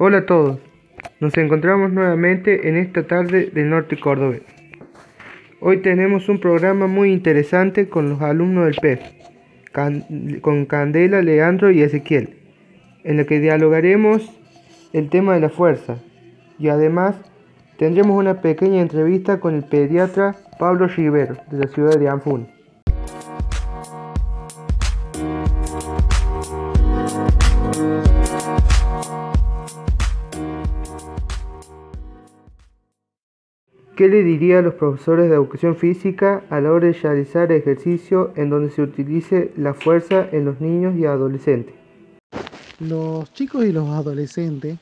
Hola a todos, nos encontramos nuevamente en esta tarde del norte cordobés. Hoy tenemos un programa muy interesante con los alumnos del PEF, con Candela, Leandro y Ezequiel, en el que dialogaremos el tema de la fuerza y además tendremos una pequeña entrevista con el pediatra Pablo Rivero de la ciudad de Anfún. ¿Qué le diría a los profesores de educación física a la hora de realizar ejercicio en donde se utilice la fuerza en los niños y adolescentes? Los chicos y los adolescentes,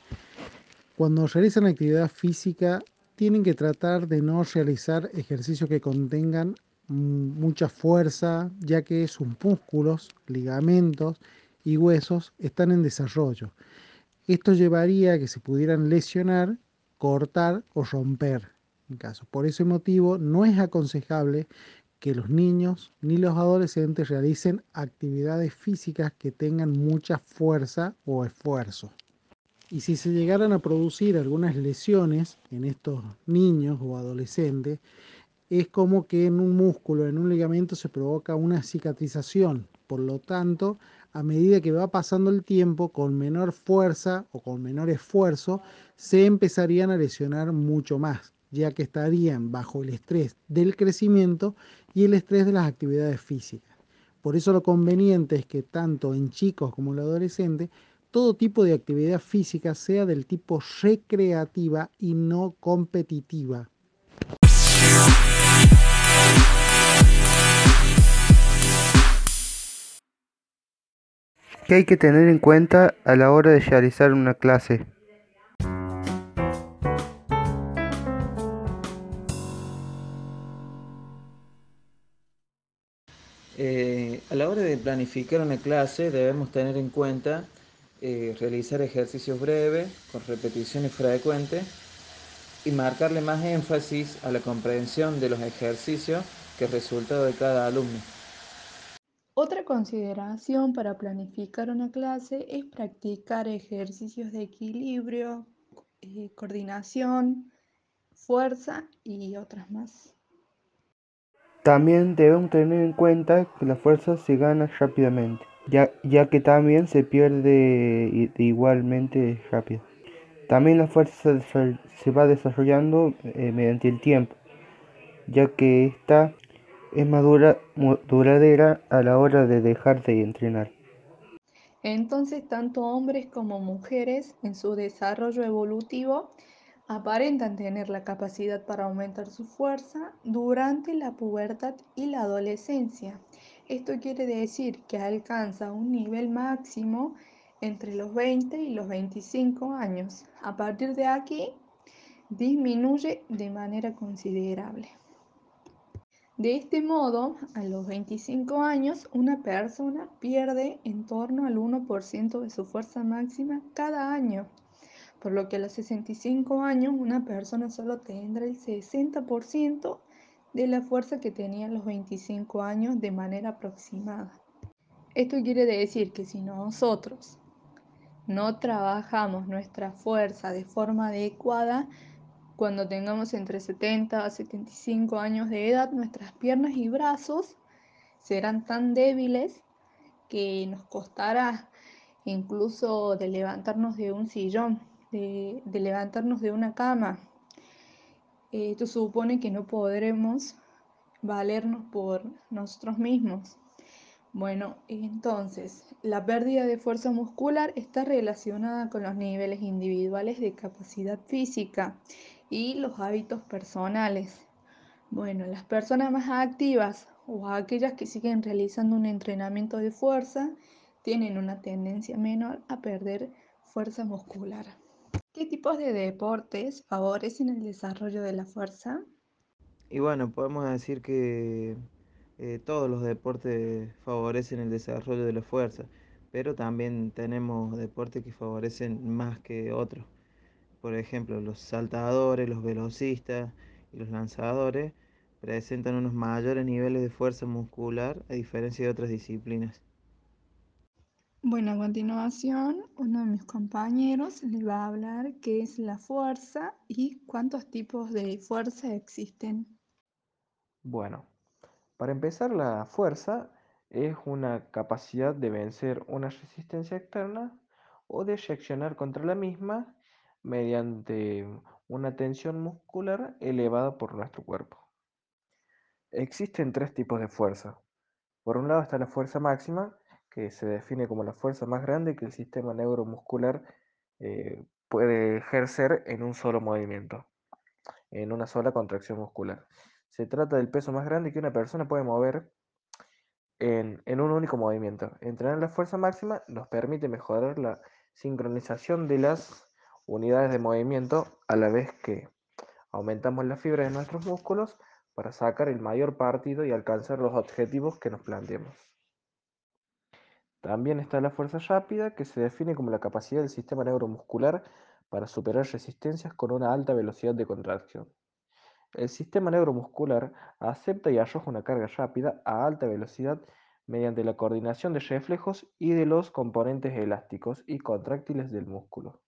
cuando realizan actividad física, tienen que tratar de no realizar ejercicios que contengan mucha fuerza, ya que sus músculos, ligamentos y huesos están en desarrollo. Esto llevaría a que se pudieran lesionar, cortar o romper Por ese motivo, no es aconsejable que los niños ni los adolescentes realicen actividades físicas que tengan mucha fuerza o esfuerzo. Y si se llegaran a producir algunas lesiones en estos niños o adolescentes, es como que en un músculo, en un ligamento se provoca una cicatrización. Por lo tanto, a medida que va pasando el tiempo, con menor fuerza o con menor esfuerzo, se empezarían a lesionar mucho más ya que estarían bajo el estrés del crecimiento y el estrés de las actividades físicas. Por eso lo conveniente es que tanto en chicos como en adolescentes, todo tipo de actividad física sea del tipo recreativa y no competitiva. ¿Qué hay que tener en cuenta a la hora de realizar una clase? Eh, a la hora de planificar una clase debemos tener en cuenta eh, realizar ejercicios breves, con repeticiones frecuentes y marcarle más énfasis a la comprensión de los ejercicios que el resultado de cada alumno. Otra consideración para planificar una clase es practicar ejercicios de equilibrio, eh, coordinación, fuerza y otras más. También debemos tener en cuenta que la fuerza se gana rápidamente, ya, ya que también se pierde igualmente rápido. También la fuerza se, va desarrollando eh, mediante el tiempo, ya que esta es más duradera a la hora de dejar de entrenar. Entonces, tanto hombres como mujeres en su desarrollo evolutivo aparentan tener la capacidad para aumentar su fuerza durante la pubertad y la adolescencia. Esto quiere decir que alcanza un nivel máximo entre los 20 y los 25 años. A partir de aquí, disminuye de manera considerable. De este modo, a los 25 años, una persona pierde en torno al 1% de su fuerza máxima cada año por lo que a los 65 años una persona solo tendrá el 60% de la fuerza que tenía a los 25 años de manera aproximada. Esto quiere decir que si nosotros no trabajamos nuestra fuerza de forma adecuada, cuando tengamos entre 70 a 75 años de edad, nuestras piernas y brazos serán tan débiles que nos costará incluso de levantarnos de un sillón de, levantarnos de una cama. Esto supone que no podremos valernos por nosotros mismos. Bueno, entonces, la pérdida de fuerza muscular está relacionada con los niveles individuales de capacidad física y los hábitos personales. Bueno, las personas más activas o aquellas que siguen realizando un entrenamiento de fuerza tienen una tendencia menor a perder fuerza muscular. ¿Qué tipos de deportes favorecen el desarrollo de la fuerza? Y bueno, podemos decir que eh, todos los deportes favorecen el desarrollo de la fuerza, pero también tenemos deportes que favorecen más que otros. Por ejemplo, los saltadores, los velocistas y los lanzadores presentan unos mayores niveles de fuerza muscular a diferencia de otras disciplinas. Bueno, a continuación, uno de mis compañeros le va a hablar qué es la fuerza y cuántos tipos de fuerza existen. Bueno, para empezar, la fuerza es una capacidad de vencer una resistencia externa o de reaccionar contra la misma mediante una tensión muscular elevada por nuestro cuerpo. Existen tres tipos de fuerza. Por un lado está la fuerza máxima, que se define como la fuerza más grande que el sistema neuromuscular eh, puede ejercer en un solo movimiento, en una sola contracción muscular. Se trata del peso más grande que una persona puede mover en, en un único movimiento. Entrenar la fuerza máxima nos permite mejorar la sincronización de las unidades de movimiento a la vez que aumentamos la fibra de nuestros músculos para sacar el mayor partido y alcanzar los objetivos que nos planteemos. También está la fuerza rápida, que se define como la capacidad del sistema neuromuscular para superar resistencias con una alta velocidad de contracción. El sistema neuromuscular acepta y arroja una carga rápida a alta velocidad mediante la coordinación de reflejos y de los componentes elásticos y contráctiles del músculo.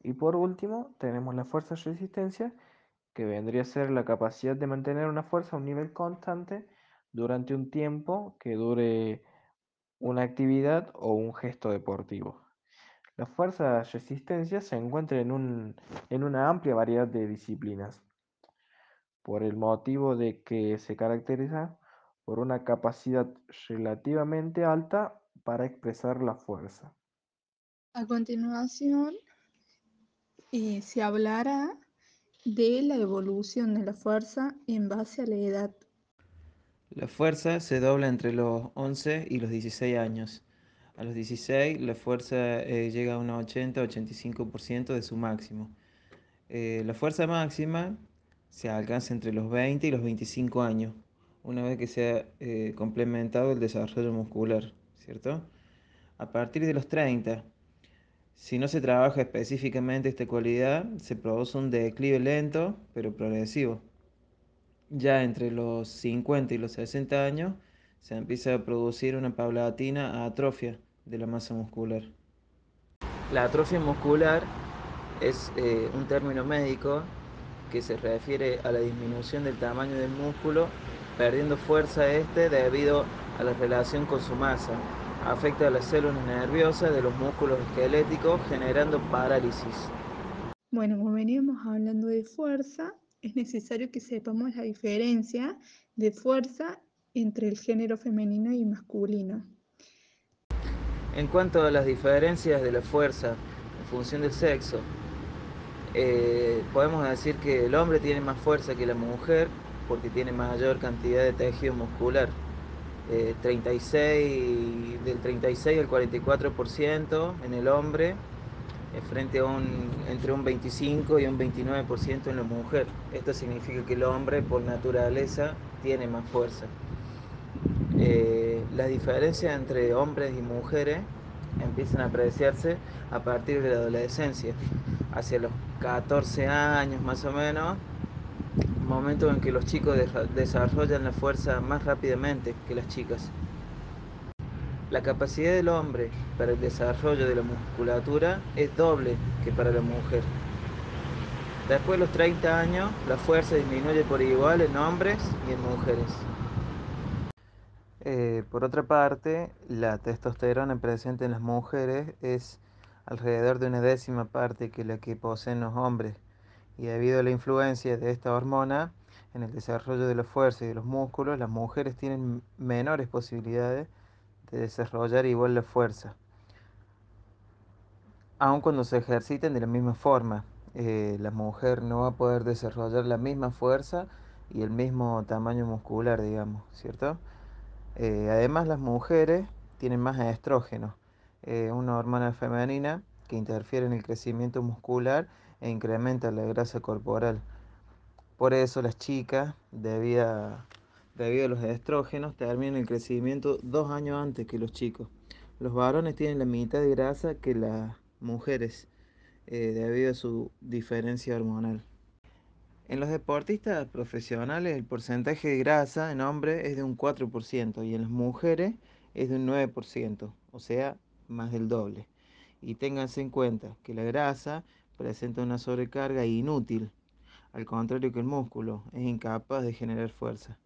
Y por último, tenemos la fuerza resistencia, que vendría a ser la capacidad de mantener una fuerza a un nivel constante durante un tiempo que dure una actividad o un gesto deportivo. La fuerza resistencia se encuentra en, un, en una amplia variedad de disciplinas, por el motivo de que se caracteriza por una capacidad relativamente alta para expresar la fuerza. A continuación, eh, se hablará de la evolución de la fuerza en base a la edad. La fuerza se dobla entre los 11 y los 16 años. A los 16 la fuerza eh, llega a un 80-85% de su máximo. Eh, la fuerza máxima se alcanza entre los 20 y los 25 años, una vez que se ha eh, complementado el desarrollo muscular, ¿cierto? A partir de los 30, si no se trabaja específicamente esta cualidad, se produce un declive lento pero progresivo. Ya entre los 50 y los 60 años se empieza a producir una paulatina atrofia de la masa muscular. La atrofia muscular es eh, un término médico que se refiere a la disminución del tamaño del músculo, perdiendo fuerza este debido a la relación con su masa. Afecta a las células nerviosas de los músculos esqueléticos, generando parálisis. Bueno, como veníamos hablando de fuerza, es necesario que sepamos la diferencia de fuerza entre el género femenino y masculino. En cuanto a las diferencias de la fuerza en función del sexo, eh, podemos decir que el hombre tiene más fuerza que la mujer porque tiene mayor cantidad de tejido muscular. Eh, 36, del 36 al 44% en el hombre, eh, frente a un, entre un 25 y un 29% en la mujer. Esto significa que el hombre por naturaleza tiene más fuerza. Eh, las diferencias entre hombres y mujeres empiezan a apreciarse a partir de la adolescencia, hacia los 14 años más o menos, momento en que los chicos desarrollan la fuerza más rápidamente que las chicas. La capacidad del hombre para el desarrollo de la musculatura es doble que para la mujer. Después de los 30 años, la fuerza disminuye por igual en hombres y en mujeres. Eh, por otra parte, la testosterona presente en las mujeres es alrededor de una décima parte que la que poseen los hombres y debido a la influencia de esta hormona en el desarrollo de la fuerza y de los músculos, las mujeres tienen menores posibilidades de desarrollar igual la fuerza, aun cuando se ejerciten de la misma forma. Eh, la mujer no va a poder desarrollar la misma fuerza y el mismo tamaño muscular, digamos, ¿cierto? Eh, además, las mujeres tienen más estrógeno, eh, una hormona femenina que interfiere en el crecimiento muscular e incrementa la grasa corporal. Por eso las chicas, debido debido a los estrógenos, terminan el crecimiento dos años antes que los chicos. Los varones tienen la mitad de grasa que las mujeres, eh, debido a su diferencia hormonal. En los deportistas profesionales el porcentaje de grasa en hombres es de un 4% y en las mujeres es de un 9%, o sea, más del doble. Y ténganse en cuenta que la grasa presenta una sobrecarga inútil, al contrario que el músculo, es incapaz de generar fuerza.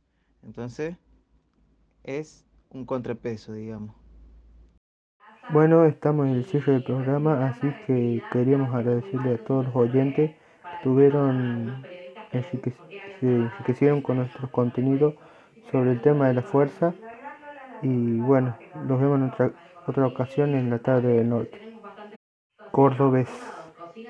Entonces, es un contrapeso, digamos. Bueno, estamos en el cierre del programa, así que queríamos agradecerle a todos los oyentes que estuvieron, se enriquecieron con nuestros contenidos sobre el tema de la fuerza. Y bueno, nos vemos en otra, otra ocasión en la tarde del norte. Cordobés.